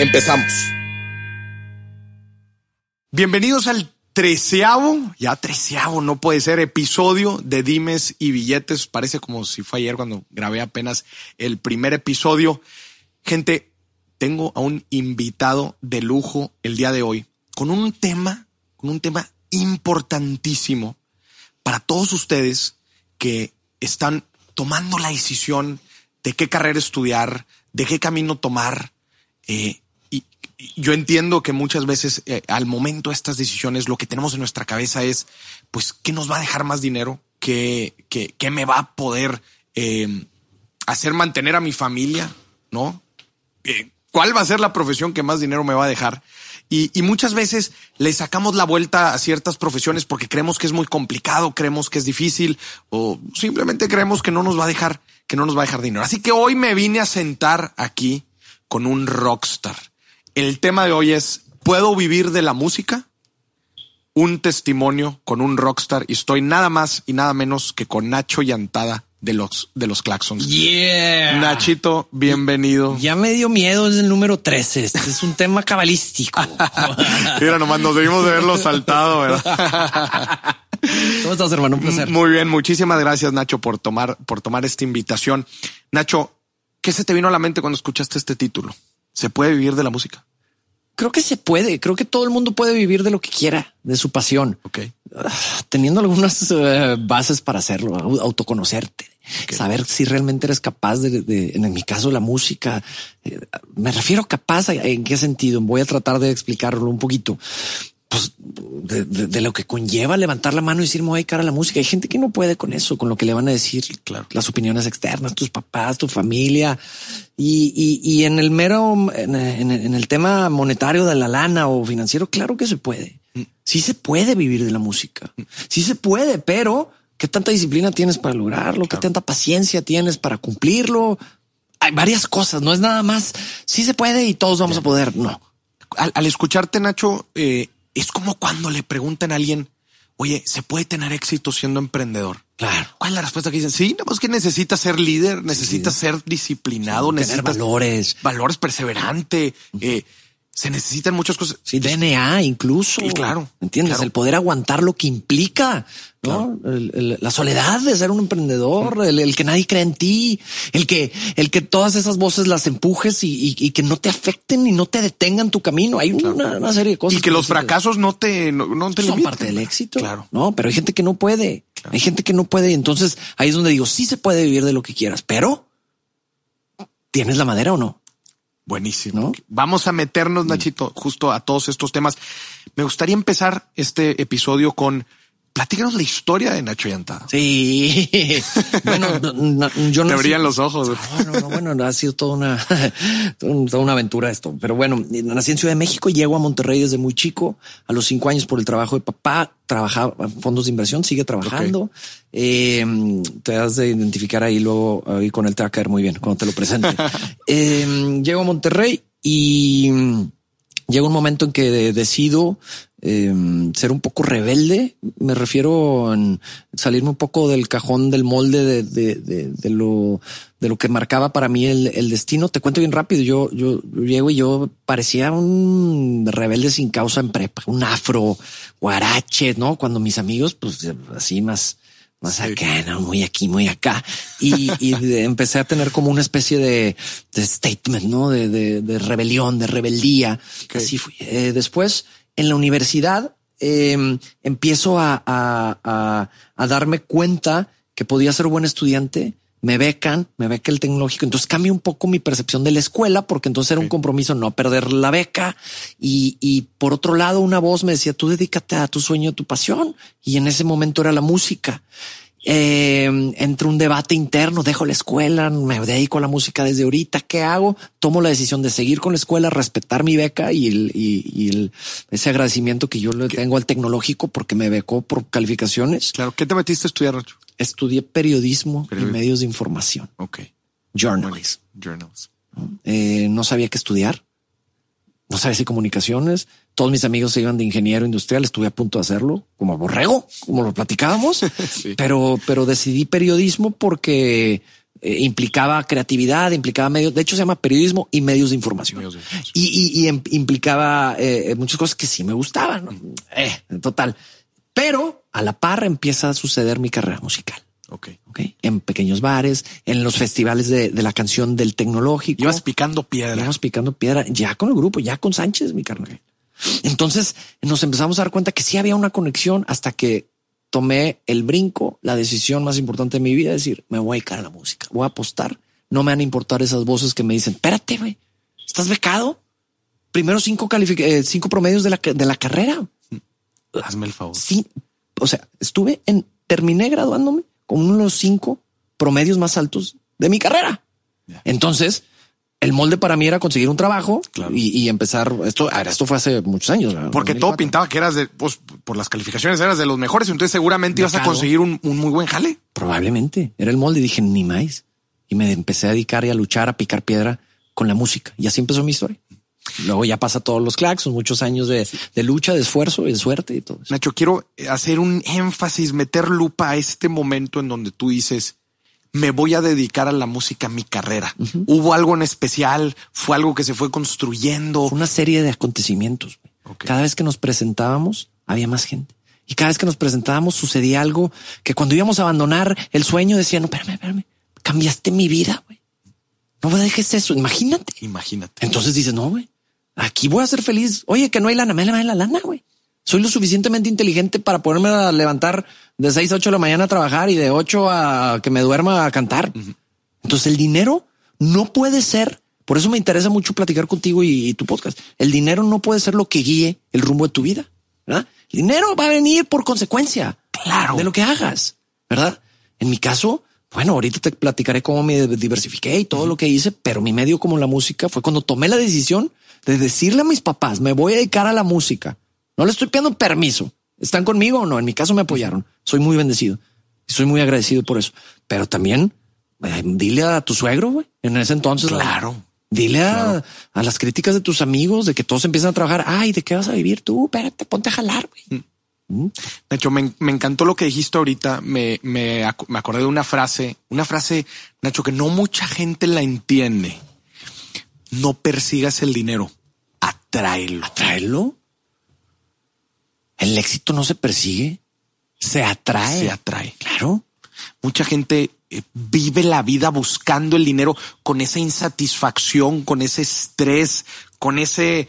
Empezamos. Bienvenidos al treceavo, ya treceavo, no puede ser, episodio de Dimes y Billetes. Parece como si fue ayer cuando grabé apenas el primer episodio. Gente, tengo a un invitado de lujo el día de hoy con un tema, con un tema importantísimo para todos ustedes que están tomando la decisión de qué carrera estudiar, de qué camino tomar. Eh, yo entiendo que muchas veces eh, al momento de estas decisiones lo que tenemos en nuestra cabeza es, pues, ¿qué nos va a dejar más dinero? ¿Qué, qué, qué me va a poder eh, hacer mantener a mi familia? ¿No? Eh, ¿Cuál va a ser la profesión que más dinero me va a dejar? Y, y, muchas veces le sacamos la vuelta a ciertas profesiones porque creemos que es muy complicado, creemos que es difícil o simplemente creemos que no nos va a dejar, que no nos va a dejar dinero. Así que hoy me vine a sentar aquí con un rockstar el tema de hoy es, ¿puedo vivir de la música? Un testimonio con un rockstar y estoy nada más y nada menos que con Nacho Yantada de los, de los Claxons. Yeah. Nachito, bienvenido. Ya me dio miedo, es el número 13. Este es un tema cabalístico. Mira, nomás nos debimos de verlo saltado, ¿verdad? ¿Cómo estás, hermano? Un placer. Muy bien. Muchísimas gracias, Nacho, por tomar, por tomar esta invitación. Nacho, ¿qué se te vino a la mente cuando escuchaste este título? ¿Se puede vivir de la música? Creo que se puede. Creo que todo el mundo puede vivir de lo que quiera, de su pasión. Ok. Ah, teniendo algunas eh, bases para hacerlo, autoconocerte, saber si realmente eres capaz de, en mi caso, la música. Eh, me refiero capaz en qué sentido. Voy a tratar de explicarlo un poquito pues, de, lo que conlleva levantar la mano y decir, me voy a cara a la música. Hay gente que no puede con eso, con lo que le van a decir claro. las opiniones externas, tus papás, tu familia. Y, y, en el mero, en, el tema monetario de la lana o financiero, claro que se puede. Mm. Sí se puede vivir de la música. Mm. Sí se puede, pero ¿qué tanta disciplina tienes para lograrlo? ¿Qué tanta paciencia tienes para cumplirlo? Hay varias cosas, no es nada más. Sí se puede y todos vamos a poder. No. Al, al escucharte, Nacho, eh, es como cuando le preguntan a alguien, oye, ¿se puede tener éxito siendo emprendedor? Claro. ¿Cuál es la respuesta que dicen? Sí, no, es que necesitas ser líder, necesitas ser disciplinado, necesitas valores, valores perseverante. Eh, se necesitan muchas cosas. Sí, DNA incluso. Y claro. ¿Entiendes? El poder aguantar lo que implica, ¿no? la soledad de ser un emprendedor, el, que nadie cree en ti, el que, el que todas esas voces las empujes y, que no te afecten y no te detengan tu camino. Hay una, serie de cosas. Y que, los fracasos no te, no, te son parte del éxito. Claro. No, pero hay gente que no puede. Hay gente que no puede. Entonces ahí es donde digo, sí se puede vivir de lo que quieras, pero ¿tienes la madera o no? Buenísimo. Vamos a meternos, mm. Nachito, justo a todos estos temas. Me gustaría empezar este episodio con Platícanos la historia de Nacho Yantada. Sí. bueno, yo no. Te abrían los ojos. No, no, bueno, ha sido toda una, toda una aventura esto. Pero bueno, nací en Ciudad de México, llego a Monterrey desde muy chico, a los cinco años por el trabajo de papá, trabajaba en fondos de inversión, sigue trabajando. Eh, te has de identificar ahí luego, ahí con él te va a caer muy bien cuando te lo presente. eh, llego a Monterrey y llega un momento en que decido Em, ser un poco rebelde. Me refiero a salirme un poco del cajón del molde de, lo, de lo que marcaba para mí el, destino. Te cuento bien rápido. Yo, yo, llego y yo parecía un rebelde sin causa en prepa, un afro guarache, no? Cuando mis amigos, pues así más, más acá, no muy aquí, muy acá. Y, empecé a tener como una especie de, statement, no? De, rebelión, de rebeldía. Así fui. Eh, después, en la universidad em, empiezo a, darme cuenta que podía ser buen estudiante. Me becan, me beca el tecnológico. Entonces cambia un poco mi percepción de la escuela, porque entonces era un compromiso no perder la beca. Y, por otro lado, una voz me decía, tú dedícate a tu sueño, a tu pasión. Y en ese momento era la música. Eh, entre un debate interno, dejo la escuela, me dedico a la música desde ahorita, ¿qué hago? Tomo la decisión de seguir con la escuela, respetar mi beca y, el, y, el, ese agradecimiento que yo le tengo al tecnológico porque me becó por calificaciones. Claro. ¿Qué te metiste a estudiar, Nacho? Estudié periodismo, y medios de información. Ok. Journalism. Journalism. Eh, no sabía qué estudiar. No sabía si comunicaciones. Todos mis amigos se iban de ingeniero industrial. Estuve a punto de hacerlo como borrego, como lo platicábamos, pero, pero decidí periodismo porque eh, implicaba creatividad, implicaba medios. De hecho, se llama periodismo y medios de información, Y, em, implicaba eh, muchas cosas que sí me gustaban. Eh, en total, pero a la par empieza a suceder mi carrera musical. Ok. En pequeños bares, en los festivales de, la canción del tecnológico. Ibas picando piedra. Ibas picando piedra ya con el grupo, ya con Sánchez, mi carnal. Entonces nos empezamos a dar cuenta que sí había una conexión hasta que tomé el brinco, la decisión más importante de mi vida, decir, me voy a dedicar a la música, voy a apostar. No me van a importar esas voces que me dicen, espérate, güey, estás becado. Primero cinco, eh, cinco promedios de la, de la carrera. Hazme el favor. Sí. O sea, estuve en, terminé graduándome con uno de los cinco promedios más altos de mi carrera. Entonces, el molde para mí era conseguir un trabajo y, empezar esto. esto fue hace muchos años. Porque todo pintaba que eras de, pues, por las calificaciones eras de los mejores. Entonces seguramente ibas a conseguir un, muy buen jale. Probablemente era el molde. Y dije ni más. Y me empecé a dedicar y a luchar, a picar piedra con la música. Y así empezó mi historia. Luego ya pasa todos los claxons, muchos años de, de, lucha, de esfuerzo y de suerte y todo. Nacho, quiero hacer un énfasis, meter lupa a este momento en donde tú dices, me voy a dedicar a la música, mi carrera. Hubo algo en especial, fue algo que se fue construyendo. Fue una serie de acontecimientos. Cada vez que nos presentábamos, había más gente. Y cada vez que nos presentábamos sucedía algo que cuando íbamos a abandonar el sueño decía, no, espérame, espérame, cambiaste mi vida, güey. No me dejes eso, imagínate. Imagínate. Entonces dices, no, güey, aquí voy a ser feliz. Oye, que no hay lana, me la lana, güey. Soy lo suficientemente inteligente para poderme levantar de 6 a 8 de la mañana a trabajar y de 8 a que me duerma a cantar. Entonces el dinero no puede ser, por eso me interesa mucho platicar contigo y, tu podcast. El dinero no puede ser lo que guíe el rumbo de tu vida. ¿verdad? El dinero va a venir por consecuencia claro. de lo que hagas, ¿verdad? En mi caso, bueno, ahorita te platicaré cómo me diversifiqué y todo lo que hice, pero mi medio como la música fue cuando tomé la decisión de decirle a mis papás, me voy a dedicar a la música. No le estoy pidiendo permiso. ¿Están conmigo o no? En mi caso me apoyaron. Soy muy bendecido y soy muy agradecido por eso. Pero también eh, dile a tu suegro, güey, en ese entonces. Claro. Dile a, las críticas de tus amigos de que todos empiezan a trabajar. Ay, ¿de qué vas a vivir tú? Espérate, ponte a jalar, güey. Mm. Mm. De hecho, me, encantó lo que dijiste ahorita. Me, me, me acordé de una frase, una frase, Nacho, que no mucha gente la entiende. No persigas el dinero, atráelo. ¿Atráelo? El éxito no se persigue, se atrae. Se atrae. Claro. Mucha gente eh, vive la vida buscando el dinero con esa insatisfacción, con ese estrés, con ese,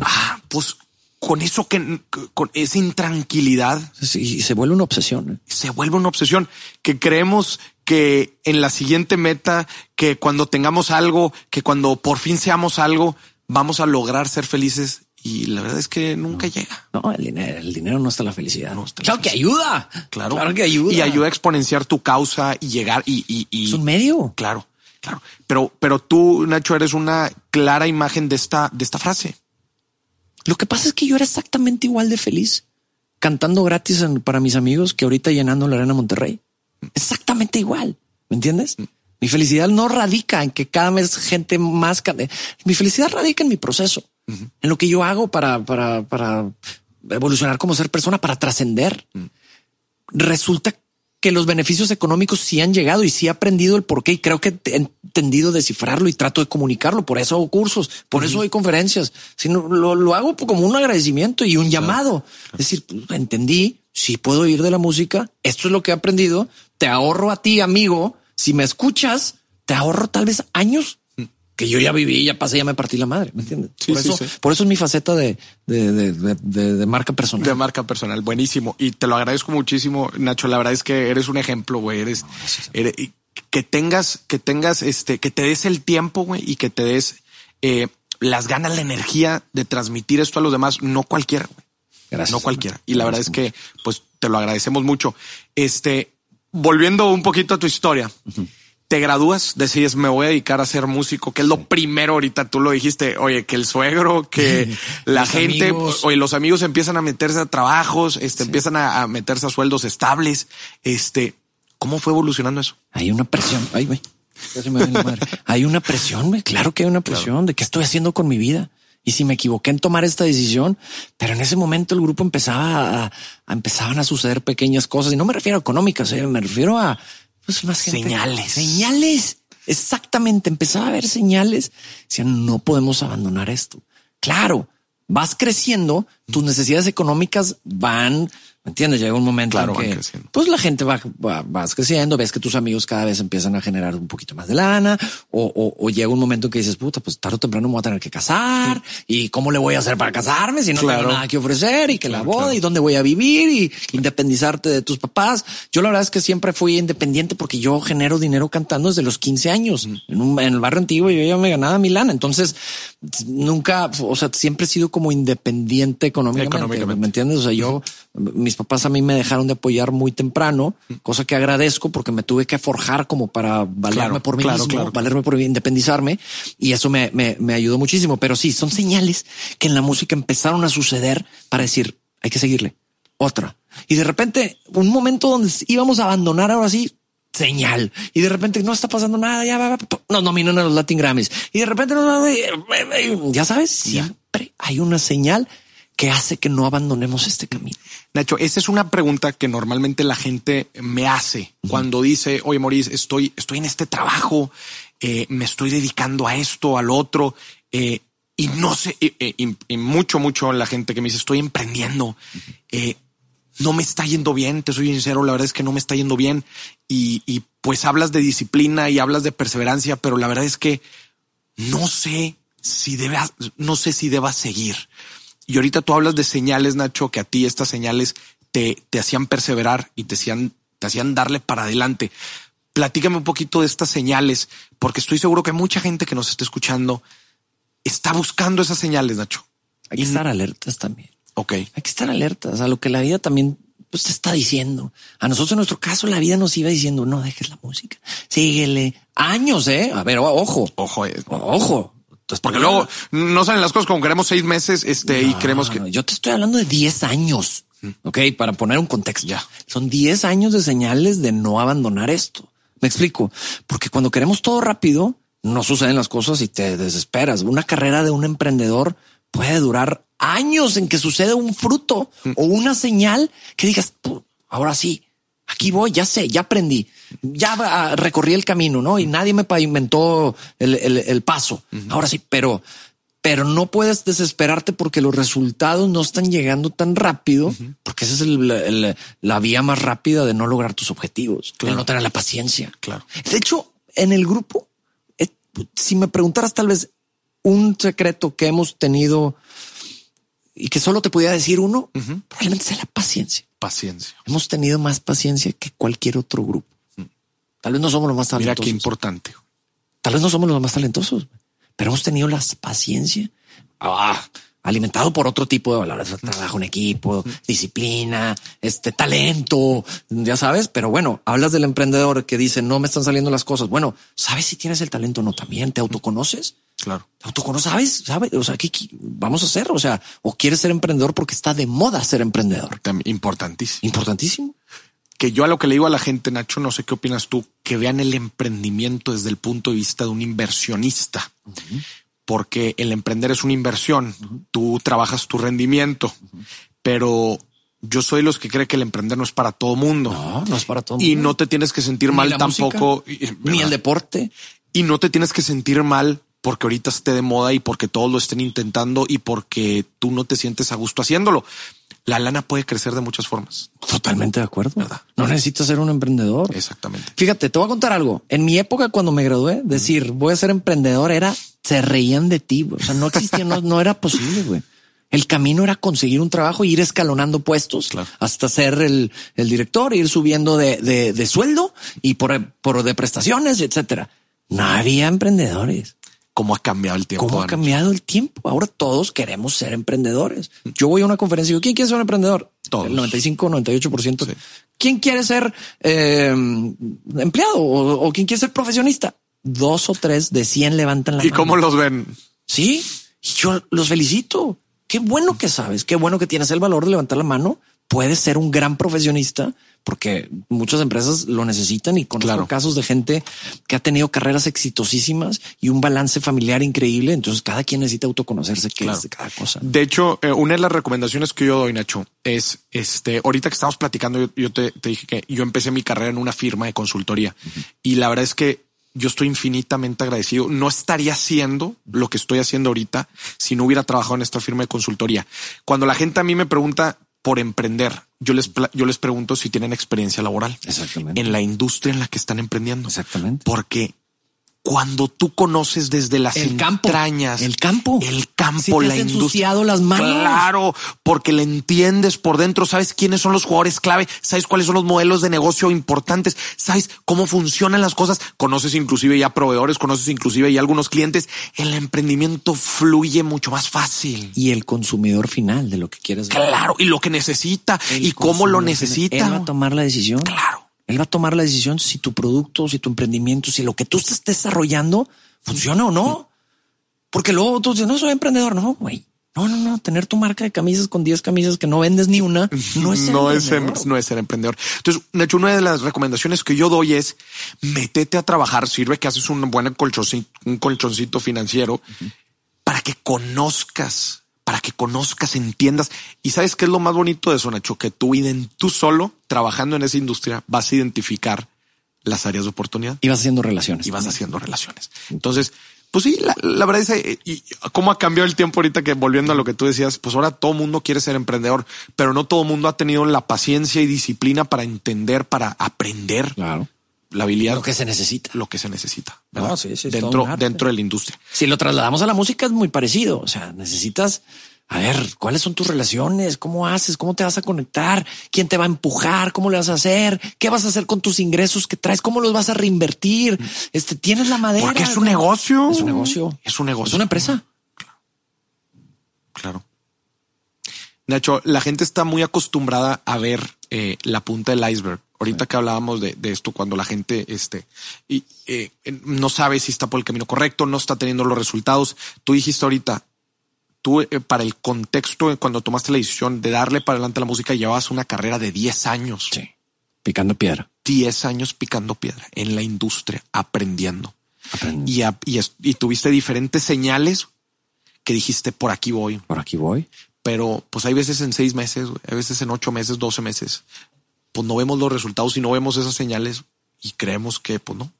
ah, pues con eso que, con esa intranquilidad. y se vuelve una obsesión. ¿eh? Se vuelve una obsesión que creemos que en la siguiente meta, que cuando tengamos algo, que cuando por fin seamos algo, vamos a lograr ser felices y la verdad es que nunca llega. No, el dinero, el dinero no está la felicidad. No claro que ayuda. Claro. claro que ayuda. Y ayuda a exponenciar tu causa y llegar y, y, es un medio. Claro, claro. Pero, pero tú, Nacho, eres una clara imagen de esta, de esta frase. Lo que pasa es que yo era exactamente igual de feliz cantando gratis para mis amigos que ahorita llenando la arena Monterrey. Exactamente igual. ¿Me entiendes? Mm. Mi felicidad no radica en que cada vez gente más. Mi felicidad radica en mi proceso en lo que yo hago para, para, para evolucionar como ser persona, para trascender. Resulta que los beneficios económicos sí han llegado y sí he aprendido el por qué y creo que he entendido descifrarlo y trato de comunicarlo. Por eso hago cursos, por eso doy conferencias. Sino lo, lo, hago como un agradecimiento y un llamado. Es decir, pues, entendí, si puedo ir de la música, esto es lo que he aprendido, te ahorro a ti, amigo. Si me escuchas, te ahorro tal vez años que yo ya viví, ya pasé, ya me partí la madre, ¿me entiendes? por, eso, por eso es mi faceta de, de, marca personal. De marca personal, buenísimo. Y te lo agradezco muchísimo, Nacho. La verdad es que eres un ejemplo, güey. Eres, que tengas, que tengas, este, que te des el tiempo, güey, y que te des eh, las ganas, la energía de transmitir esto a los demás. No cualquiera, güey. Gracias. No cualquiera. Y la verdad es que, pues, te lo agradecemos mucho. Este, volviendo un poquito a tu historia. Te gradúas, decides me voy a dedicar a ser músico, que es lo primero ahorita. Tú lo dijiste, oye, que el suegro, que la gente, oye, los amigos empiezan a meterse a trabajos, este, empiezan a, a meterse a sueldos estables. Este, ¿cómo fue evolucionando eso? Hay una presión. Ay, güey. Hay una presión, güey. Claro que hay una presión de qué estoy haciendo con mi vida. Y si me equivoqué en tomar esta decisión, pero en ese momento el grupo empezaba a, empezaban a suceder pequeñas cosas y no me refiero a económicas, eh, me refiero a pues, más señales, señales. Exactamente. Empezaba a haber señales. Decían, no podemos abandonar esto. Claro, vas creciendo, tus necesidades económicas van entiendes? Llega un momento en que pues la gente va, vas creciendo, ves que tus amigos cada vez empiezan a generar un poquito más de lana o, llega un momento en que dices, puta, pues tarde o temprano me voy a tener que casar y cómo le voy a hacer para casarme si no tengo nada que ofrecer y que la boda y dónde voy a vivir y independizarte de tus papás. Yo la verdad es que siempre fui independiente porque yo genero dinero cantando desde los 15 años. En, un, en el barrio antiguo yo ya me ganaba mi lana. Entonces nunca, o sea, siempre he sido como independiente económicamente. económicamente. ¿Me entiendes? O sea, yo, mis papás a mí me dejaron de apoyar muy temprano, cosa que agradezco porque me tuve que forjar como para valerme por mí mismo, valerme por independizarme y eso me, me, me ayudó muchísimo. Pero sí, son señales que en la música empezaron a suceder para decir, hay que seguirle. Otra. Y de repente, un momento donde íbamos a abandonar ahora sí, señal. Y de repente no está pasando nada, ya va, nos nominan a los Latin Grammys. Y de repente ya sabes, siempre hay una señal que hace que no abandonemos este camino. Nacho, esa es una pregunta que normalmente la gente me hace cuando dice, oye, Maurice, estoy, estoy en este trabajo, eh, me estoy dedicando a esto, al otro, eh, y no sé, y, mucho, mucho la gente que me dice, estoy emprendiendo, eh, no me está yendo bien, te soy sincero, la verdad es que no me está yendo bien, y, y pues hablas de disciplina y hablas de perseverancia, pero la verdad es que no sé si debas, no sé si debas seguir. Y ahorita tú hablas de señales, Nacho, que a ti estas señales te, te hacían perseverar y te hacían, te hacían darle para adelante. Platícame un poquito de estas señales, porque estoy seguro que mucha gente que nos está escuchando está buscando esas señales, Nacho. Hay que estar alertas también. Ok. Hay que estar alertas a lo que la vida también pues, te está diciendo. A nosotros, en nuestro caso, la vida nos iba diciendo, no dejes la música, síguele. Años, ¿eh? A ver, ojo. Ojo. Eh. Ojo. Entonces, porque luego no salen las cosas como queremos seis meses este, y creemos que... yo te estoy hablando de 10 años. Mm. Ok, para poner un contexto. Ya. Son 10 años de señales de no abandonar esto. Me explico. Porque cuando queremos todo rápido, no suceden las cosas y te desesperas. Una carrera de un emprendedor puede durar años en que sucede un fruto mm. o una señal que digas, ahora sí, aquí voy, ya sé, ya aprendí, ya recorrí el camino, ¿no? Y nadie me pavimentó el, el, paso. Ahora sí, pero, pero no puedes desesperarte porque los resultados no están llegando tan rápido, porque esa es la vía más rápida de no lograr tus objetivos, de no tener la paciencia. Claro. De hecho, en el grupo, eh, si me preguntaras tal vez un secreto que hemos tenido y que solo te podía decir uno, probablemente sea la paciencia. Paciencia. Hemos tenido más paciencia que cualquier otro grupo. Mm. Tal vez no somos los más talentosos. Mira qué importante. Tal vez no somos los más talentosos, pero hemos tenido la paciencia. Ah, alimentado por otro tipo de valores, trabajo en equipo, disciplina, este talento, ya sabes, pero bueno, hablas del emprendedor que dice no me están saliendo las cosas. Bueno, sabes si tienes el talento o no también, te autoconoces. Claro. ¿Te autoconoces? ¿Sabes? ¿Sabes? O sea, ¿qué, vamos a hacer? O sea, o quieres ser emprendedor porque está de moda ser emprendedor. Importantísimo. Importantísimo. Que yo a lo que le digo a la gente, Nacho, no sé qué opinas tú, que vean el emprendimiento desde el punto de vista de un inversionista porque el emprender es una inversión. Tú trabajas tu rendimiento, pero yo soy los que cree que el emprender no es para todo mundo. No, no es para todo Y no te tienes que sentir mal tampoco. ni el deporte. Y no te tienes que sentir mal porque ahorita esté de moda y porque todos lo estén intentando y porque tú no te sientes a gusto haciéndolo. La lana puede crecer de muchas formas. Totalmente de acuerdo. ¿verdad? No necesitas ser un emprendedor. Exactamente. Fíjate, te voy a contar algo. En mi época, cuando me gradué, decir voy a ser emprendedor era se reían de ti. O sea, no existía, no, era posible. Güey. El camino era conseguir un trabajo, ir escalonando puestos hasta ser el, el, director, ir subiendo de, de, de sueldo y por, por de prestaciones, etcétera. No había emprendedores cómo ha cambiado el tiempo. ¿Cómo ha cambiado el tiempo? Ahora todos queremos ser emprendedores. Yo voy a una conferencia y digo, ¿quién quiere ser un emprendedor? Todos. El 95, 98%. Sí. ¿Quién quiere ser eh, empleado o, o, quién quiere ser profesionista? Dos o tres de 100 levantan la ¿Y mano. cómo los ven? Sí, yo los felicito. Qué bueno que sabes, qué bueno que tienes el valor de levantar la mano. Puedes ser un gran profesionista porque muchas empresas lo necesitan y conozco Claro. casos de gente que ha tenido carreras exitosísimas y un balance familiar increíble. Entonces cada quien necesita autoconocerse qué Claro. es de cada cosa. De hecho, eh, una de las recomendaciones que yo doy, Nacho, es este. Ahorita que estamos platicando, yo, yo te, te dije que yo empecé mi carrera en una firma de consultoría y la verdad es que yo estoy infinitamente agradecido. No estaría haciendo lo que estoy haciendo ahorita si no hubiera trabajado en esta firma de consultoría. Cuando la gente a mí me pregunta por emprender, yo les, yo les pregunto si tienen experiencia laboral Exactamente. en la industria en la que están emprendiendo. Exactamente. Porque cuando tú conoces desde las El campo. entrañas, El campo. el campo, Si te la has industria, las manos. Claro, porque le entiendes por dentro, sabes quiénes son los jugadores clave, sabes cuáles son los modelos de negocio importantes, sabes cómo funcionan las cosas, conoces inclusive ya proveedores, conoces inclusive ya algunos clientes. El emprendimiento fluye mucho más fácil. Y el consumidor final de lo que quieres. ver. Claro, y lo que necesita El y cómo lo necesita. Él va a tomar la decisión. Claro. Él va a tomar la decisión si tu producto, si tu emprendimiento, si lo que tú estás desarrollando funciona o no. Porque luego tú dices, no soy emprendedor. No, güey. No, no, no. Tener tu marca de camisas con 10 camisas que no vendes ni una no es ser no es, emprendedor. no es ser emprendedor. Entonces, Nacho, una de las recomendaciones que yo doy es métete a trabajar. Sirve que haces un buen colchoncito, un colchoncito financiero para que conozcas, para que conozcas, entiendas. Y sabes qué es lo más bonito de eso, Nacho, que tú, tú solo trabajando en esa industria vas a identificar las áreas de oportunidad Y vas haciendo relaciones. y vas haciendo relaciones. Entonces, pues sí, la, la verdad es eh, y cómo ha cambiado el tiempo ahorita que volviendo a lo que tú decías, pues ahora todo mundo quiere ser emprendedor, pero no todo mundo ha tenido la paciencia y disciplina para entender, para aprender Claro. La habilidad, Lo que se necesita. lo que se necesita ¿verdad? No, sí, sí, dentro, dentro de la industria. Si lo trasladamos a la música es muy parecido. O sea, necesitas a ver cuáles son tus relaciones, cómo haces, cómo te vas a conectar, quién te va a empujar, cómo le vas a hacer, qué vas a hacer con tus ingresos que traes, cómo los vas a reinvertir. Este tienes la madera. Porque es un negocio. Es un negocio. Es un negocio. Es una empresa. Claro. Nacho, la gente está muy acostumbrada a ver eh, la punta del iceberg. Ahorita que hablábamos de, de esto, cuando la gente este, y, eh, no sabe si está por el camino correcto, no está teniendo los resultados. Tú dijiste ahorita, tú eh, para el contexto, eh, cuando tomaste la decisión de darle para adelante a la música, llevabas una carrera de 10 años. Sí. Picando piedra. 10 años picando piedra en la industria, aprendiendo. Aprende. Y, a- y tuviste diferentes señales que dijiste, por aquí voy Por aquí voy. pero pues hay veces en seis meses, hay veces en ocho meses, doce meses, pues no vemos los resultados y no vemos esas señales y creemos que pues no.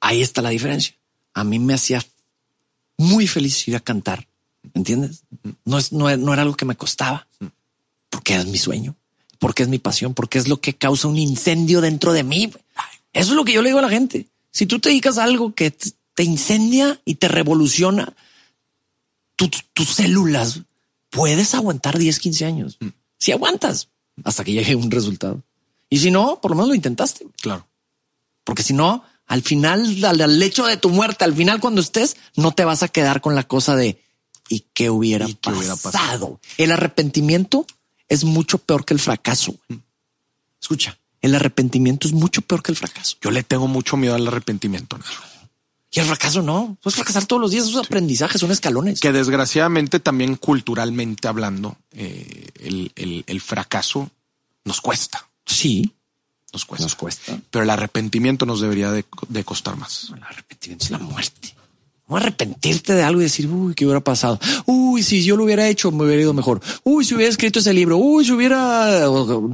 Ahí está la diferencia. A mí me hacía muy feliz ir a cantar. ¿Entiendes? No es, no, no era algo que me costaba porque es mi sueño, porque es mi pasión, porque es lo que causa un incendio dentro de mí. Eso es lo que yo le digo a la gente. Si tú te dedicas a algo que te incendia y te revoluciona tu- tus células, puedes aguantar 10, 15 años. Si aguantas hasta que llegue un resultado. Y si no, por lo menos lo intentaste. Claro. Porque si no, al final, al, al lecho de tu muerte, al final cuando estés, no te vas a quedar con la cosa de ¿y qué hubiera, ¿Y qué hubiera pasado? pasado? El arrepentimiento es mucho peor que el fracaso. güey. Escucha, el arrepentimiento es mucho peor que el fracaso. Yo le tengo mucho miedo al arrepentimiento. Y el fracaso no. Puedes fracasar todos los días. Esos aprendizajes son escalones. que desgraciadamente también culturalmente hablando, eh, el, el- el fracaso nos cuesta, Sí, nos cuesta. nos cuesta. Pero el arrepentimiento nos debería de, de costar más. El arrepentimiento es la muerte. No arrepentirte de algo y decir, uy, ¿qué hubiera pasado? Uy, si yo lo hubiera hecho, me hubiera ido mejor. Uy, si hubiera escrito ese libro. Uy, si hubiera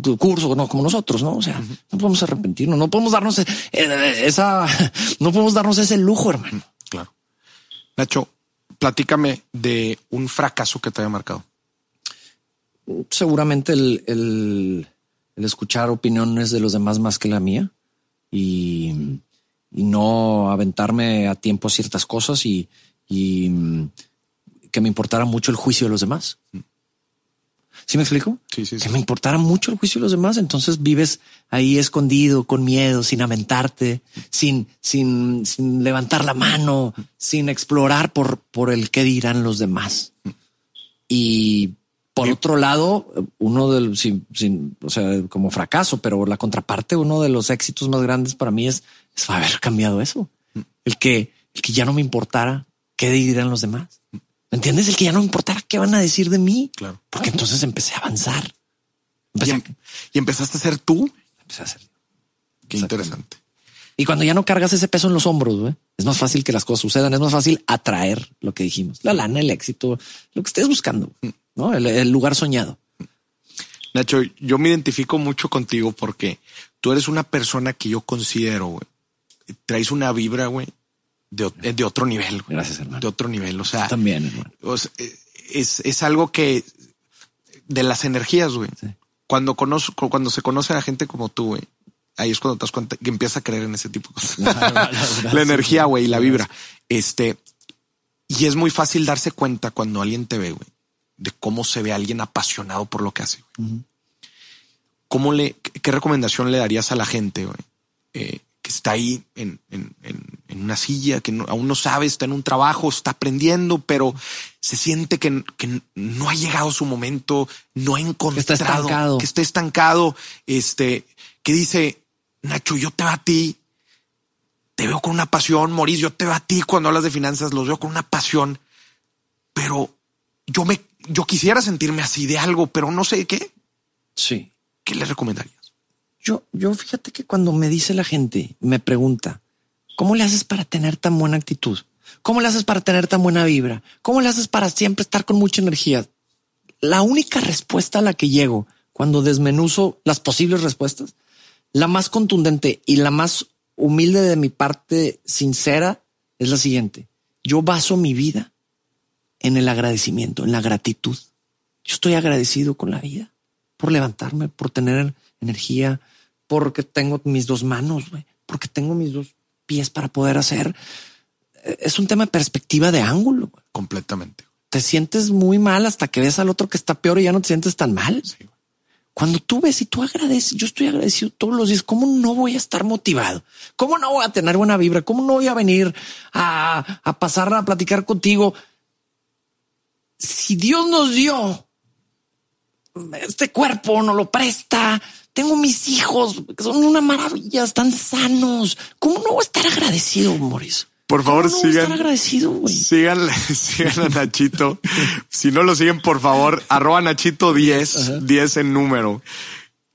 tu curso, no, como nosotros, ¿no? O sea, no podemos arrepentirnos, no podemos darnos eh, esa, no podemos darnos ese lujo, hermano. Claro. Nacho, platícame de un fracaso que te haya marcado. Seguramente el, el, el escuchar opiniones de los demás más que la mía y, y no aventarme a tiempo ciertas cosas y, y mm, que me importara mucho el juicio de los demás. ¿Sí me explico? Sí, sí, Que me importara mucho el juicio de los demás. Entonces vives ahí escondido, con miedo, sin aventarte, sin, sin, sin levantar la mano, sin explorar por, por el qué dirán los demás. Y por otro lado, uno del, sin, sin, o sea, como fracaso, pero la contraparte, uno de los éxitos más grandes para mí es, es haber cambiado eso. El que, el que ya no me importara qué dirán los demás. ¿Me entiendes? El que ya no me importara qué van a decir de mí. Claro. Porque entonces empecé a avanzar. Y, a, em- y empezaste a ser tú. empecé a. Qué interesante. Y cuando ya no cargas ese peso en los hombros, güey, es más fácil que las cosas sucedan. Es más fácil atraer lo que dijimos, la lana, el éxito, lo que estés buscando, no el, el lugar soñado. Nacho, yo me identifico mucho contigo porque tú eres una persona que yo considero, güey, traes una vibra, güey, de, o- de otro nivel, güey. Gracias, hermano. De otro nivel. O sea, También, hermano. o sea, es, es algo que de las energías, güey. Sí. Cuando conozco, cuando se conoce a gente como tú, güey, ahí es cuando te das cuenta que empiezas a creer en ese tipo de cosas. la energía, güey, y la vibra. Este, y es muy fácil darse cuenta cuando alguien te ve, güey, de cómo se ve alguien apasionado por lo que hace. güey. ¿Cómo le, qué recomendación le darías a la gente, güey? eh, que está ahí en, en- en- en una silla, que no- aún no sabe, está en un trabajo, está aprendiendo, pero se siente que, que no ha llegado su momento, no ha encontrado, está estancado. que está estancado, este, que dice, Nacho, yo te veo a ti, te veo con una pasión, Maurice, yo te veo a ti cuando hablas de finanzas, los veo con una pasión, pero yo me, yo quisiera sentirme así de algo, pero no sé qué. Sí. ¿Qué le recomendarías? Yo, yo fíjate que cuando me dice la gente, me pregunta, ¿cómo le haces para tener tan buena actitud? ¿Cómo le haces para tener tan buena vibra? ¿Cómo le haces para siempre estar con mucha energía? La única respuesta a la que llego cuando desmenuzo las posibles respuestas, la más contundente y la más humilde de mi parte sincera es la siguiente. Yo baso mi vida en el agradecimiento, en la gratitud. Yo estoy agradecido con la vida por levantarme, por tener energía, porque tengo mis dos manos, güey, porque tengo mis dos pies para poder hacer. Eh, Es un tema de perspectiva de ángulo. Completamente. Te sientes muy mal hasta que ves al otro que está peor y ya no te sientes tan mal. Sí. Cuando tú ves y tú agradeces, yo estoy agradecido todos los días. ¿Cómo no voy a estar motivado? ¿Cómo no voy a tener buena vibra? ¿Cómo no voy a venir a, a pasar a platicar contigo? Si Dios nos dio este cuerpo, nos lo presta. Tengo mis hijos que son una maravilla, están sanos. ¿Cómo no voy a estar agradecido, Mauricio? Por favor, ¿Cómo no sigan. estar agradecido? Sigan, sigan a Nachito. si no lo siguen, por favor, arroba Nachito 10, 10 en número.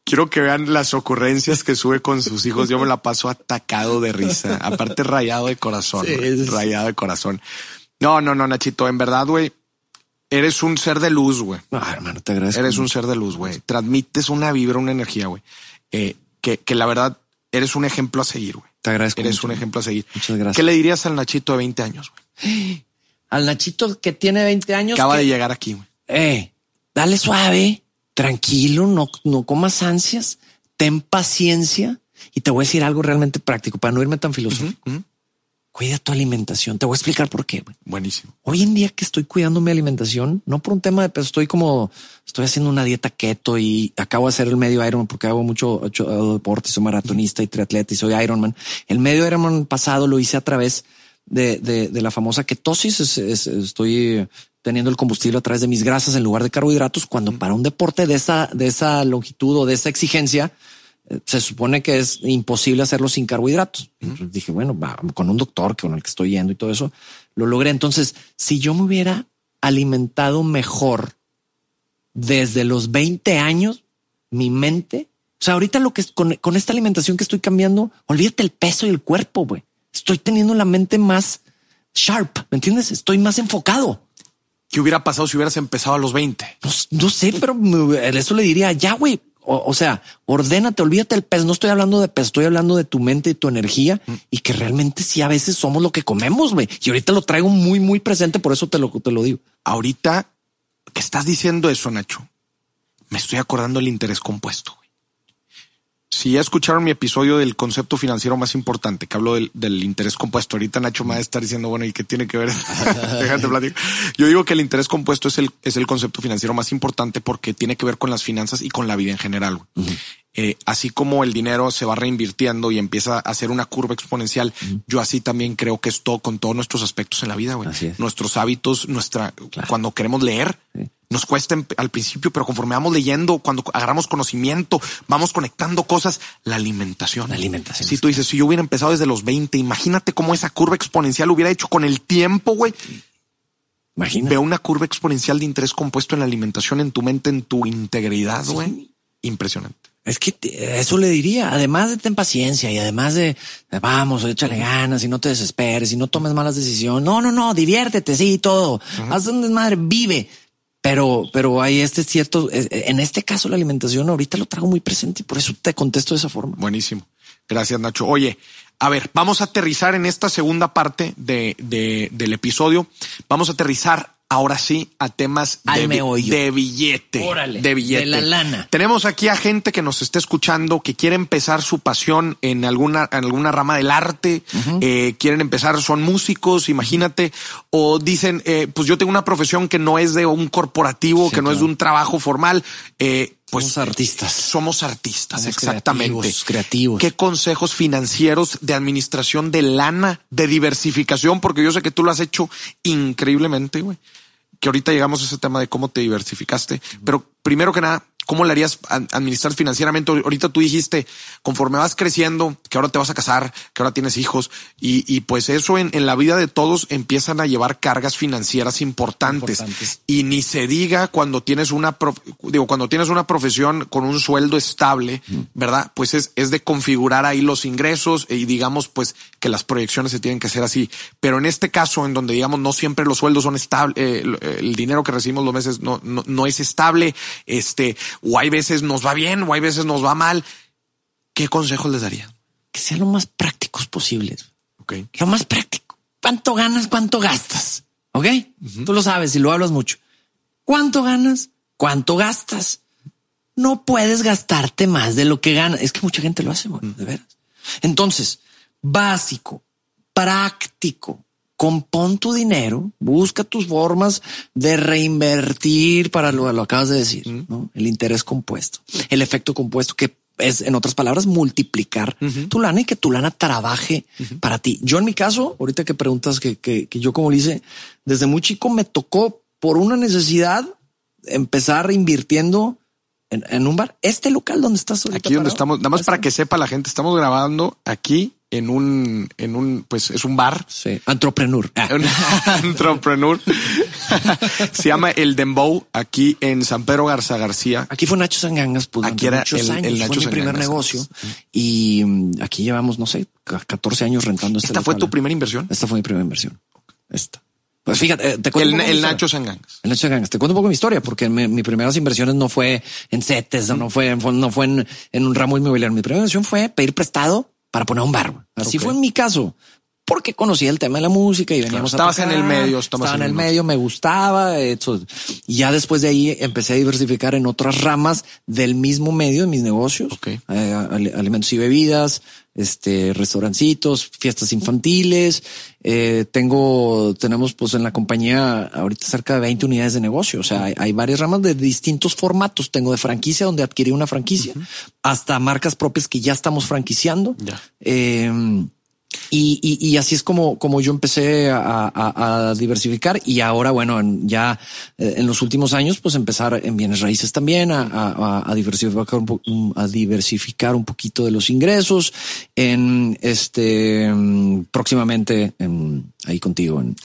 Quiero que vean las ocurrencias que sube con sus hijos. Yo me la paso atacado de risa. Aparte, rayado de corazón. Sí, güey. es- Rayado de corazón. No, no, no, Nachito. En verdad, güey, eres un ser de luz, güey. Ah, hermano, te agradezco. Eres un ser de luz, güey. Transmites una vibra, una energía, güey. Eh, que, que la verdad eres un ejemplo a seguir, güey. Te agradezco. Eres mucho. un ejemplo a seguir. Muchas gracias. ¿Qué le dirías al Nachito de 20 años, güey? Al Nachito que tiene 20 años. Acaba que- de llegar aquí, güey. eh, dale suave, tranquilo, no, no comas ansias, ten paciencia. Y te voy a decir algo realmente práctico para no irme tan filosófico. Cuida tu alimentación. Te voy a explicar por qué. Buenísimo. Hoy en día que estoy cuidando mi alimentación, no por un tema de peso, estoy como estoy haciendo una dieta keto y acabo de hacer el medio Ironman porque hago mucho, mucho deporte, soy maratonista y triatleta y soy Ironman. El medio Ironman pasado lo hice a través de, de, de la famosa ketosis. Es- es- estoy teniendo el combustible a través de mis grasas en lugar de carbohidratos cuando para un deporte de esa, de esa longitud o de esa exigencia, se supone que es imposible hacerlo sin carbohidratos. Entonces dije, bueno, va, con un doctor con el que estoy yendo y todo eso, lo logré. Entonces, si yo me hubiera alimentado mejor desde los 20 años, mi mente, o sea, ahorita lo que es con, con esta alimentación que estoy cambiando, olvídate el peso y el cuerpo, güey. Estoy teniendo la mente más sharp, ¿me entiendes? Estoy más enfocado. ¿Qué hubiera pasado si hubieras empezado a los 20? No, no sé, pero me- eso le diría ya, güey. O, o sea, ordénate, olvídate el peso. No estoy hablando de peso, estoy hablando de tu mente y tu energía y que realmente sí a veces somos lo que comemos, güey. Y ahorita lo traigo muy, muy presente, por eso te lo, te lo digo. Ahorita que estás diciendo eso, Nacho, me estoy acordando del interés compuesto. Si ya escucharon mi episodio del concepto financiero más importante, que hablo del, del interés compuesto, ahorita Nacho me va a estar diciendo, bueno, ¿y qué tiene que ver? Déjate platicar. Yo digo que el interés compuesto es el, es el concepto financiero más importante porque tiene que ver con las finanzas y con la vida en general. Eh, así como el dinero se va reinvirtiendo y empieza a hacer una curva exponencial, yo así también creo que es todo con todos nuestros aspectos en la vida, güey. Nuestros hábitos, nuestra, cuando queremos leer, nos cuesta al principio, pero conforme vamos leyendo, cuando agarramos conocimiento, vamos conectando cosas, la alimentación. La alimentación. Si tú dices, si yo hubiera empezado desde los 20, imagínate cómo esa curva exponencial hubiera hecho con el tiempo, güey. Imagina. Veo una curva exponencial de interés compuesto en la alimentación, en tu mente, en tu integridad, güey. Impresionante. Es que eso le diría, además de ten paciencia y además de, vamos, échale ganas y no te desesperes y no tomes malas decisiones. No, no, no, diviértete, sí, todo. Haz un desmadre, vive. Pero, pero hay este cierto, eh, eh, en este caso la alimentación ahorita lo traigo muy presente y por eso te contesto de esa forma. Buenísimo. Gracias, Nacho. Oye, a ver, vamos a aterrizar en esta segunda parte de, del episodio. Vamos a aterrizar ahora sí a temas de, de, billete. de billete. De la lana. Tenemos aquí a gente que nos está escuchando, que quiere empezar su pasión en alguna, en alguna rama del arte, eh, quieren empezar, son músicos, imagínate, o dicen, eh, pues yo tengo una profesión que no es de un corporativo, que no es de un trabajo formal. Eh, pues somos artistas. Somos artistas, exactamente. Creativos, creativos. ¿Qué consejos financieros de administración de lana, de diversificación? Porque yo sé que tú lo has hecho increíblemente, güey que ahorita llegamos a ese tema de cómo te diversificaste, pero primero que nada, ¿Cómo le harías administrar financieramente? Ahorita tú dijiste, conforme vas creciendo, que ahora te vas a casar, que ahora tienes hijos, y, pues eso en, la vida de todos empiezan a llevar cargas financieras importantes. Y ni se diga cuando tienes una, digo, cuando tienes una profesión con un sueldo estable, ¿verdad? Pues es, es de configurar ahí los ingresos y digamos pues que las proyecciones se tienen que hacer así. Pero en este caso, en donde digamos no siempre los sueldos son estables, eh, el dinero que recibimos los meses no, no, no es estable, este, o hay veces nos va bien o hay veces nos va mal. ¿Qué consejos les daría? Que sean lo más prácticos posibles. Ok. Lo más práctico. ¿Cuánto ganas? ¿Cuánto gastas? Ok. Tú lo sabes y lo hablas mucho. ¿Cuánto ganas? ¿Cuánto gastas? No puedes gastarte más de lo que ganas. Es que mucha gente lo hace, de veras. Entonces, básico, práctico, compón tu dinero, busca tus formas de reinvertir para lo, lo acabas de decir, ¿no? El interés compuesto, el efecto compuesto que es, en otras palabras, multiplicar tu lana y que tu lana trabaje para ti. Yo en mi caso, ahorita que preguntas que, que, que yo como le hice, desde muy chico me tocó por una necesidad empezar invirtiendo en, en, un bar. Este local donde estás ahorita Aquí donde estamos, nada más para que sepa la gente, estamos grabando aquí en un, en un, pues es un bar. Sí. Entrepreneur. Entrepreneur. Se llama El Dembow aquí en San Pedro Garza García. Aquí fue Nacho Sangangas. Pues, aquí era el, años. el Nacho fue mi primer negocio. Y mm, aquí llevamos, no sé, 14 años rentando este ¿Esta fue tu primera inversión? Esta fue mi primera inversión. Esta. Pues fíjate, eh, te cuento. El, el Nacho Sangangas. El Nacho Sangangas. Te cuento un poco mi historia, porque mi, mis primeras inversiones no fue en CETES, no fue, no fue en, en un ramo inmobiliario. Mi primera inversión fue pedir prestado para poner un bar. Así fue en mi caso, porque conocía el tema de la música y veníamos Estabas en el medio, estaba en el medio, me gustaba. Eso. Y ya después de ahí empecé a diversificar en otras ramas del mismo medio de mis negocios, eh, alimentos y bebidas, este, restaurancitos, fiestas infantiles. Eh, tengo, tenemos pues en la compañía ahorita cerca de 20 unidades de negocio. O sea, hay, varias ramas de distintos formatos. Tengo de franquicia donde adquirí una franquicia hasta marcas propias que ya estamos franquiciando. Eh, y, así es como, como yo empecé a, diversificar y ahora, bueno, ya eh, en los últimos años, pues empezar en bienes raíces también, a, diversificar, un poquito de los ingresos, en este próximamente ahí contigo, en,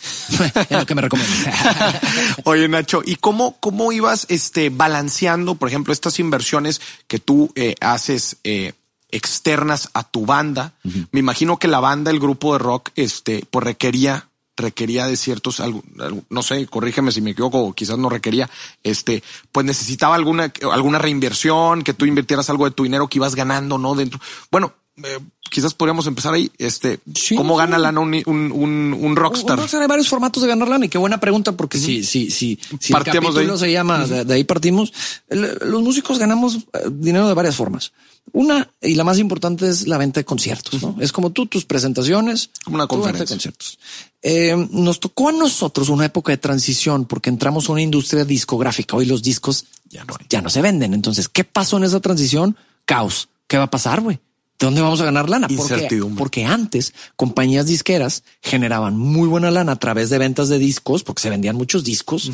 lo que me recomiendas. Oye, Nacho, ¿y cómo, cómo ibas este, balanceando, por ejemplo, estas inversiones que tú eh, haces? Eh, externas a tu banda. Me imagino que la banda, el grupo de rock, este, pues requería requería de ciertos, no sé, corrígeme si me equivoco, quizás no requería, este, pues necesitaba alguna, alguna reinversión, que tú invirtieras algo de tu dinero que ibas ganando, ¿no? Dentro. Bueno, eh, quizás podríamos empezar ahí. Este, ¿cómo gana lana un, un, un, rockstar? hay varios formatos de ganar lana y qué buena pregunta, porque si, si, si, si el capítulo se llama, de, ahí partimos. los músicos ganamos eh, dinero de varias formas. Una y la más importante es la venta de conciertos. ¿no? Es como tú, tus presentaciones, como una conferencia de conciertos. Eh, nos tocó a nosotros una época de transición porque entramos a una industria discográfica. Hoy los discos ya no, ya no se venden. Entonces, ¿qué pasó en esa transición? Caos. ¿Qué va a pasar, güey? ¿De dónde vamos a ganar lana? Porque, porque antes compañías disqueras generaban muy buena lana a través de ventas de discos, porque se vendían muchos discos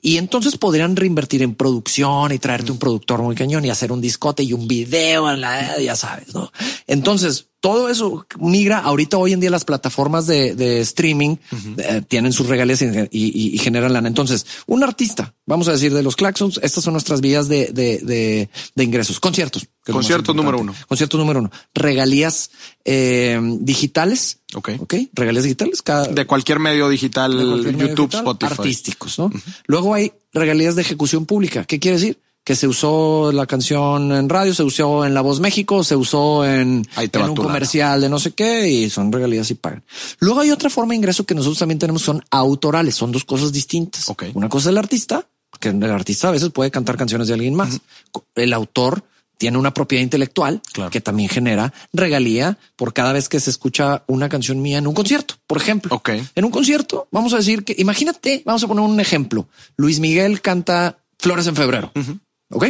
y entonces podrían reinvertir en producción y traerte un productor muy cañón y hacer un discote y un video, ya sabes, ¿no? Entonces todo eso migra. Ahorita, hoy en día, las plataformas de, streaming eh, tienen sus regalías y, generan lana. Entonces, un artista, vamos a decir de los Claxons, estas son nuestras vías de, ingresos. Conciertos. Conciertos número uno. Conciertos número uno. Regalías eh, digitales. Ok. Ok. Regalías digitales. de cualquier medio digital, YouTube, Spotify. Artísticos, ¿no? Luego hay regalías de ejecución pública. ¿Qué quiere decir? que se usó la canción en radio, se usó en La Voz México, se usó en, un comercial de no sé qué y son regalías y pagan. Luego hay otra forma de ingreso que nosotros también tenemos, son autorales, son dos cosas distintas. Una cosa es el artista, que el artista a veces puede cantar canciones de alguien más. El autor tiene una propiedad intelectual que también genera regalía por cada vez que se escucha una canción mía en un concierto. Por ejemplo, en un concierto, vamos a decir que imagínate, vamos a poner un ejemplo. Luis Miguel canta Flores en febrero. Ok.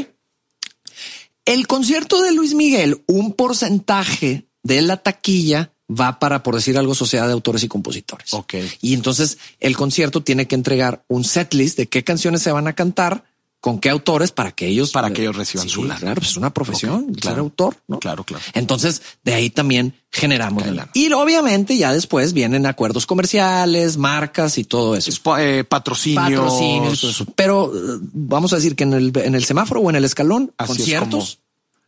El concierto de Luis Miguel, un porcentaje de la taquilla va para, por decir algo, sociedad de autores y compositores. Ok. Y entonces el concierto tiene que entregar un setlist de qué canciones se van a cantar con qué autores para que ellos para que ellos reciban su lana. Claro, pues es una profesión, claro, ser autor, ¿no? Claro, claro. Entonces, de ahí también generamos lana. Y obviamente ya después vienen acuerdos comerciales, marcas y todo eso. Eh, patrocinios. Patrocinios, Pero eh, vamos a decir que en el, en el semáforo o en el escalón, conciertos,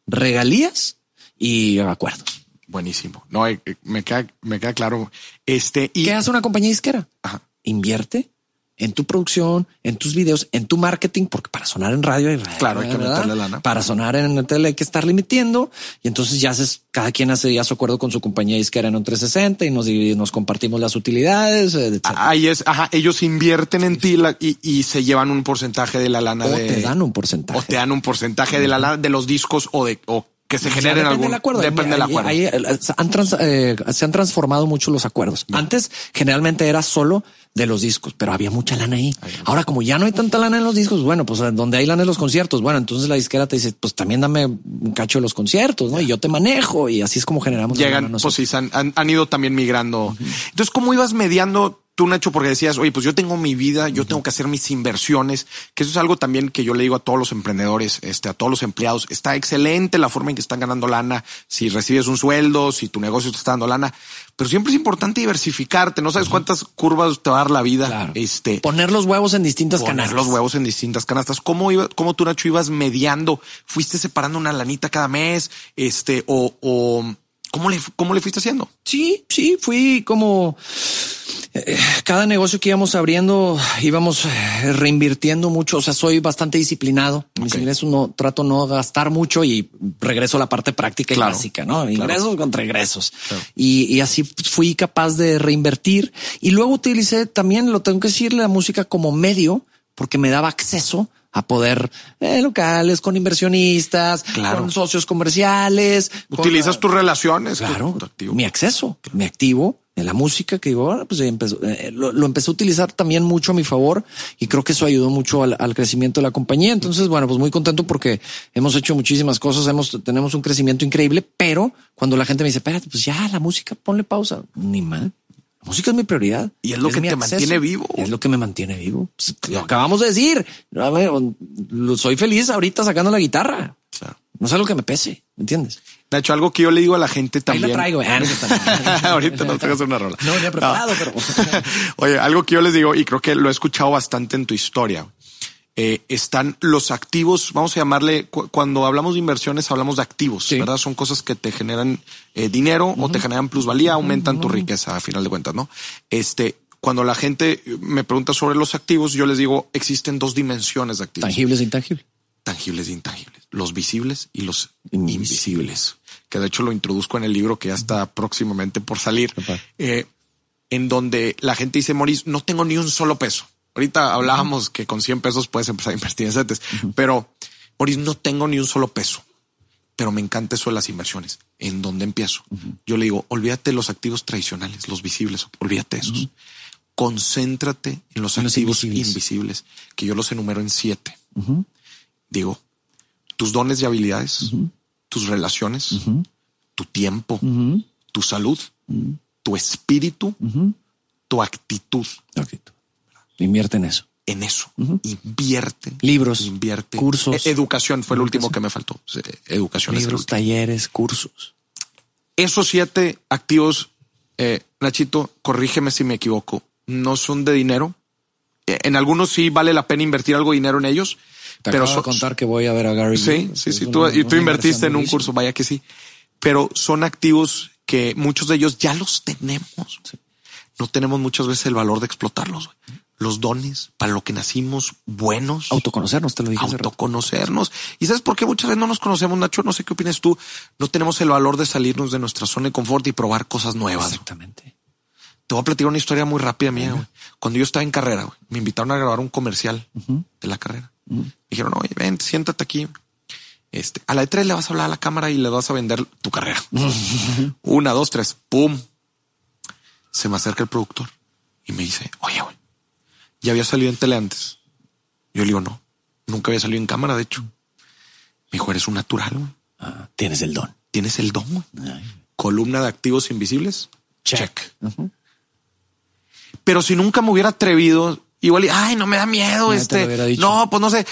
regalías y acuerdos. Buenísimo. No, eh, me queda, me queda claro. Este y qué hace una compañía disquera? Ajá. Invierte en tu producción, en tus videos, en tu marketing, porque para sonar en radio hay Claro, hay que meterle lana. Para sonar en la tele hay que estar limitiendo y entonces ya haces, cada quien hace ya su acuerdo con su compañía disquera en un 360 y nos, nos compartimos las utilidades. Eh, Ahí es, ajá, ellos invierten en ti y, se llevan un porcentaje de la lana. O de, te dan un porcentaje. O te dan un porcentaje de la lana de los discos o de, o que se generen algún acuerdo. Depende del acuerdo. Ahí, han eh, se han transformado mucho los acuerdos. Antes generalmente era solo de los discos, pero había mucha lana ahí. Ahora, como ya no hay tanta lana en los discos, bueno, pues donde hay lana en los conciertos, bueno, entonces la disquera te dice, pues también dame un cacho de los conciertos, ¿no? Y yo te manejo y así es como generamos. Llegan, pues sí, han, han, ido también migrando. Entonces, ¿cómo ibas mediando tú, Nacho, porque decías, oye, pues yo tengo mi vida, yo tengo que hacer mis inversiones, que eso es algo también que yo le digo a todos los emprendedores, este, a todos los empleados. Está excelente la forma en que están ganando lana, si recibes un sueldo, si tu negocio te está dando lana, pero siempre es importante diversificarte. No sabes cuántas curvas te va a dar la vida. Este poner los huevos en distintas poner canastas. los huevos en distintas canastas. ¿Cómo iba, cómo tú, Nacho, ibas mediando? ¿Fuiste separando una lanita cada mes? Este, o, o ¿cómo le, cómo le fuiste haciendo? Sí, sí, fui como cada negocio que íbamos abriendo íbamos eh, reinvirtiendo mucho. O sea, soy bastante disciplinado. Mis ingresos no trato no gastar mucho y regreso a la parte práctica y básica, no ingresos contra egresos. Y, así fui capaz de reinvertir y luego utilicé también, lo tengo que decir, la música como medio porque me daba acceso a poder eh, locales con inversionistas, con socios comerciales. Utilizas tus relaciones, claro, mi acceso, mi activo de la música que digo, pues empezó, eh, lo, lo, empecé a utilizar también mucho a mi favor y creo que eso ayudó mucho al, crecimiento de la compañía. Entonces, bueno, pues muy contento porque hemos hecho muchísimas cosas, hemos, tenemos un crecimiento increíble, pero cuando la gente me dice, espérate, pues ya la música, ponle pausa, ni mal. Música es mi prioridad. Y es lo que te mantiene vivo. es lo que me mantiene vivo. Pues, lo acabamos de decir. Soy feliz ahorita sacando la guitarra. No sé lo que me pese, ¿me entiendes? De hecho, algo que yo le digo a la gente también. Ahí la traigo. Ah, Ahorita no te una rola. No, ya preparado, pero. Oye, algo que yo les digo, y creo que lo he escuchado bastante en tu historia. Eh, están los activos, vamos a llamarle, cuando hablamos de inversiones, hablamos de activos, ¿verdad? Son cosas que te generan eh, dinero o te generan plusvalía, aumentan tu riqueza a final de cuentas, ¿no? Este, cuando la gente me pregunta sobre los activos, yo les digo, existen dos dimensiones de activos. Tangibles e intangibles. Tangibles e intangibles. Los visibles y los invisibles. que de hecho lo introduzco en el libro que ya está próximamente por salir, eh, en donde la gente dice, Moris, no tengo ni un solo peso. Ahorita hablábamos que con 100 pesos puedes empezar a invertir en CETES, pero Moris, no tengo ni un solo peso, pero me encanta eso de las inversiones. ¿En dónde empiezo? Yo le digo, olvídate de los activos tradicionales, los visibles, olvídate de esos. Concéntrate en los activos invisibles. que yo los enumero en siete. Digo, tus dones y habilidades, tus relaciones, tu tiempo, tu salud, tu espíritu, tu actitud. Invierte en eso. En eso. Invierte. Libros. Invierte. Cursos. E-, educación fue el último que me faltó. Educación. Libros, talleres, cursos. Esos siete activos, eh, Nachito, corrígeme si me equivoco, no son de dinero. Eh, en algunos sí vale la pena invertir algo de dinero en ellos. pero acabo contar que voy a ver a Gary. Sí, sí, sí. Tú, y tú invertiste en un curso, vaya que sí. Pero son activos que muchos de ellos ya los tenemos. No tenemos muchas veces el valor de explotarlos. Los dones para lo que nacimos buenos. Autoconocernos, te lo dije. Autoconocernos. ¿Y sabes por qué muchas veces no nos conocemos, Nacho? No sé qué opinas tú. No tenemos el valor de salirnos de nuestra zona de confort y probar cosas nuevas. Exactamente. Te voy a platicar una historia muy rápida mía. Cuando yo estaba en carrera, me invitaron a grabar un comercial de la carrera. Dijeron, oye, ven, siéntate aquí. Este, a la E3 le vas a hablar a la cámara y le vas a vender tu carrera. Una, dos, tres, pum. Se me acerca el productor y me dice, oye, güey, ya había salido en tele antes. Yo le digo, no, nunca había salido en cámara, de hecho. Me dijo, eres un natural, güey. Ah, tienes el don. Tienes el don, güey. Columna de activos invisibles. Check. Pero si nunca me hubiera atrevido, igual, ay, no me da miedo. este, no, pues no sé.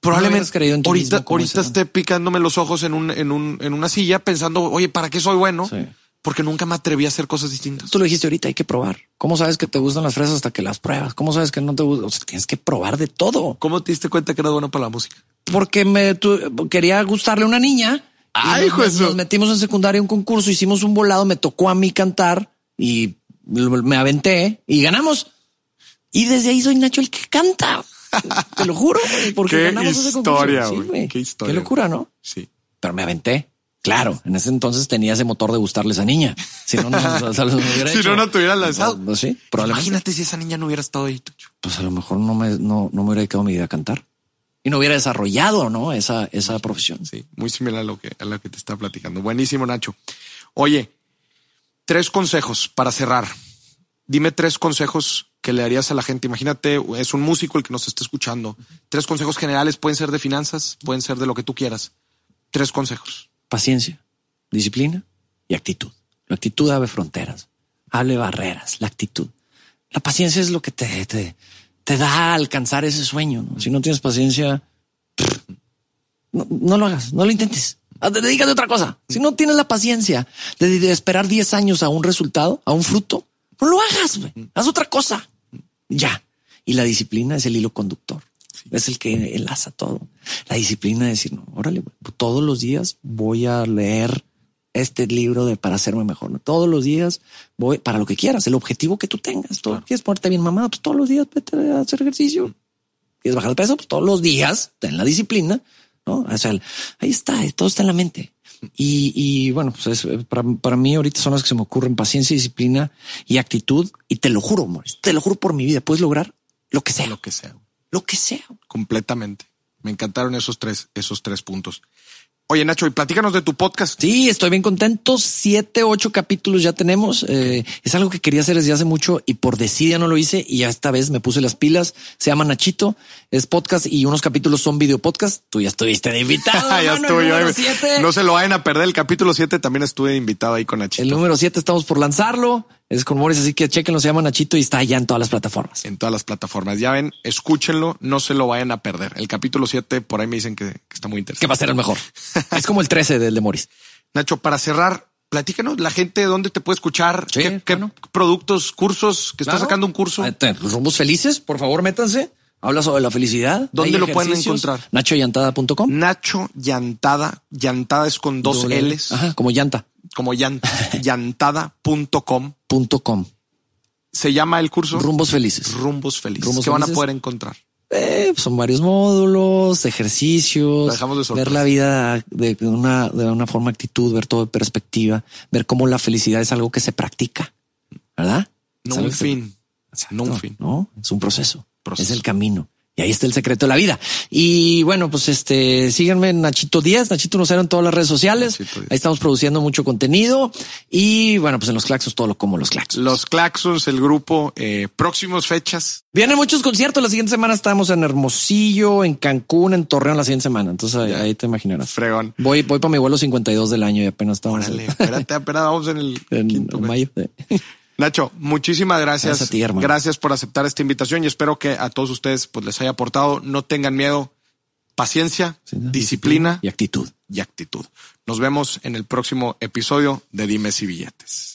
Probablemente ahorita, ahorita esté picándome los ojos en un, en un, en una silla pensando, oye, ¿para qué soy bueno? Porque nunca me atreví a hacer cosas distintas. Tú lo dijiste ahorita, hay que probar. ¿Cómo sabes que te gustan las fresas hasta que las pruebas? ¿Cómo sabes que no te gustan? O sea, tienes que probar de todo. ¿Cómo te diste cuenta que era bueno para la música? Porque me quería gustarle a una niña. Ay, nos, nos metimos en secundaria un concurso, hicimos un volado, me tocó a mí cantar y me aventé y ganamos. Y desde ahí soy Nacho el que canta. Te lo juro, porque ¿Qué ganamos historia, ese Qué historia. Qué locura, ¿no? Sí. Pero me aventé. Claro, en ese entonces tenía ese motor de gustarle a esa niña. Si no, no, hubiera si no, no te hubiera lanzado. No, sí, probablemente. Imagínate si esa niña no hubiera estado ahí. Pues a lo mejor no me, no, no me hubiera dedicado mi vida a cantar y no hubiera desarrollado, ¿no? Esa, esa profesión. Sí, muy similar a lo que, a lo que te está platicando. Buenísimo, Nacho. Oye, tres consejos para cerrar. Dime tres consejos que le harías a la gente. Imagínate, es un músico el que nos está escuchando. Tres consejos generales pueden ser de finanzas, pueden ser de lo que tú quieras. Tres consejos. Paciencia, disciplina y actitud. La actitud abre fronteras, abre barreras, la actitud. La paciencia es lo que te, te, da a alcanzar ese sueño. Si no tienes paciencia, no, lo hagas, no lo intentes. Dedícate a otra cosa. Si no tienes la paciencia de, esperar 10 años a un resultado, a un fruto, no lo hagas. Haz otra cosa. Ya. Y la disciplina es el hilo conductor. Es el que enlaza todo. La disciplina es decir, no, órale, todos los días voy a leer este libro de para hacerme mejor. Todos los días voy para lo que quieras, el objetivo que tú tengas. Todo, ¿Quieres ponerte bien mamado? Pues todos los días vete a hacer ejercicio. ¿Quieres bajar el peso? Pues todos los días ten la disciplina. No, o sea, ahí está, todo está en la mente. Y, y bueno, pues para, para, mí ahorita son las que se me ocurren paciencia, disciplina y actitud. Y te lo juro, te lo juro por mi vida, puedes lograr lo que sea. Lo que sea. Lo que sea. Completamente. Me encantaron esos tres, esos tres puntos. Oye, Nacho, y platícanos de tu podcast. Sí, estoy bien contento. Siete, ocho capítulos ya tenemos. Eh, es algo que quería hacer desde hace mucho y por decidia no lo hice y ya esta vez me puse las pilas. Se llama Nachito, es podcast y unos capítulos son video podcast. Tú ya estuviste de invitado. ya estuve. No se lo vayan a perder. El capítulo siete también estuve invitado ahí con Nachito. El número siete estamos por lanzarlo. Es con Morris, así que chequenlo, se llama Nachito y está allá en todas las plataformas. En todas las plataformas. Ya ven, escúchenlo, no se lo vayan a perder. El capítulo 7, por ahí me dicen que, está muy interesante. Que va a ser el mejor. es como el 13 del de Morris. Nacho, para cerrar, platícanos la gente dónde te puede escuchar, qué, productos, cursos, que está sacando un curso. Ah, los rumbos felices, por favor, métanse. Habla sobre la felicidad. ¿Dónde lo pueden encontrar? Nachoyantada.com. Nacho Llantada. Llantada es con dos L's. Ajá, como llanta como llantada.com. Se llama el curso Rumbos Felices. Rumbos Felices. Rumbos ¿Qué van a poder encontrar? Eh, son varios módulos, ejercicios, Dejamos de ver la vida de una, de una forma actitud, ver todo de perspectiva, ver cómo la felicidad es algo que se practica, ¿verdad? No un se- fin. No un fin. No, es un proceso. Proceso. Es el camino. Y ahí está el secreto de la vida. Y bueno, pues este, síganme en Nachito 10, Nachito Nocero en todas las redes sociales. Nachito 10. Ahí estamos produciendo mucho contenido. Y bueno, pues en los claxos todo lo como los claxos. Los Claxons, el grupo, eh, próximos fechas. Vienen muchos conciertos. La siguiente semana estamos en Hermosillo, en Cancún, en Torreón la siguiente semana. Entonces ahí, te imaginarás. Fregón. Voy, voy para mi vuelo 52 del año y apenas estamos Órale, espérate, espérate, vamos en el en, quinto en mayo. Nacho, muchísimas gracias. Gracias a ti, hermano. Gracias por aceptar esta invitación y espero que a todos ustedes pues les haya aportado. No tengan miedo, paciencia, Sí, ¿no? disciplina y actitud. y actitud. Nos vemos en el próximo episodio de Dimes y Billetes.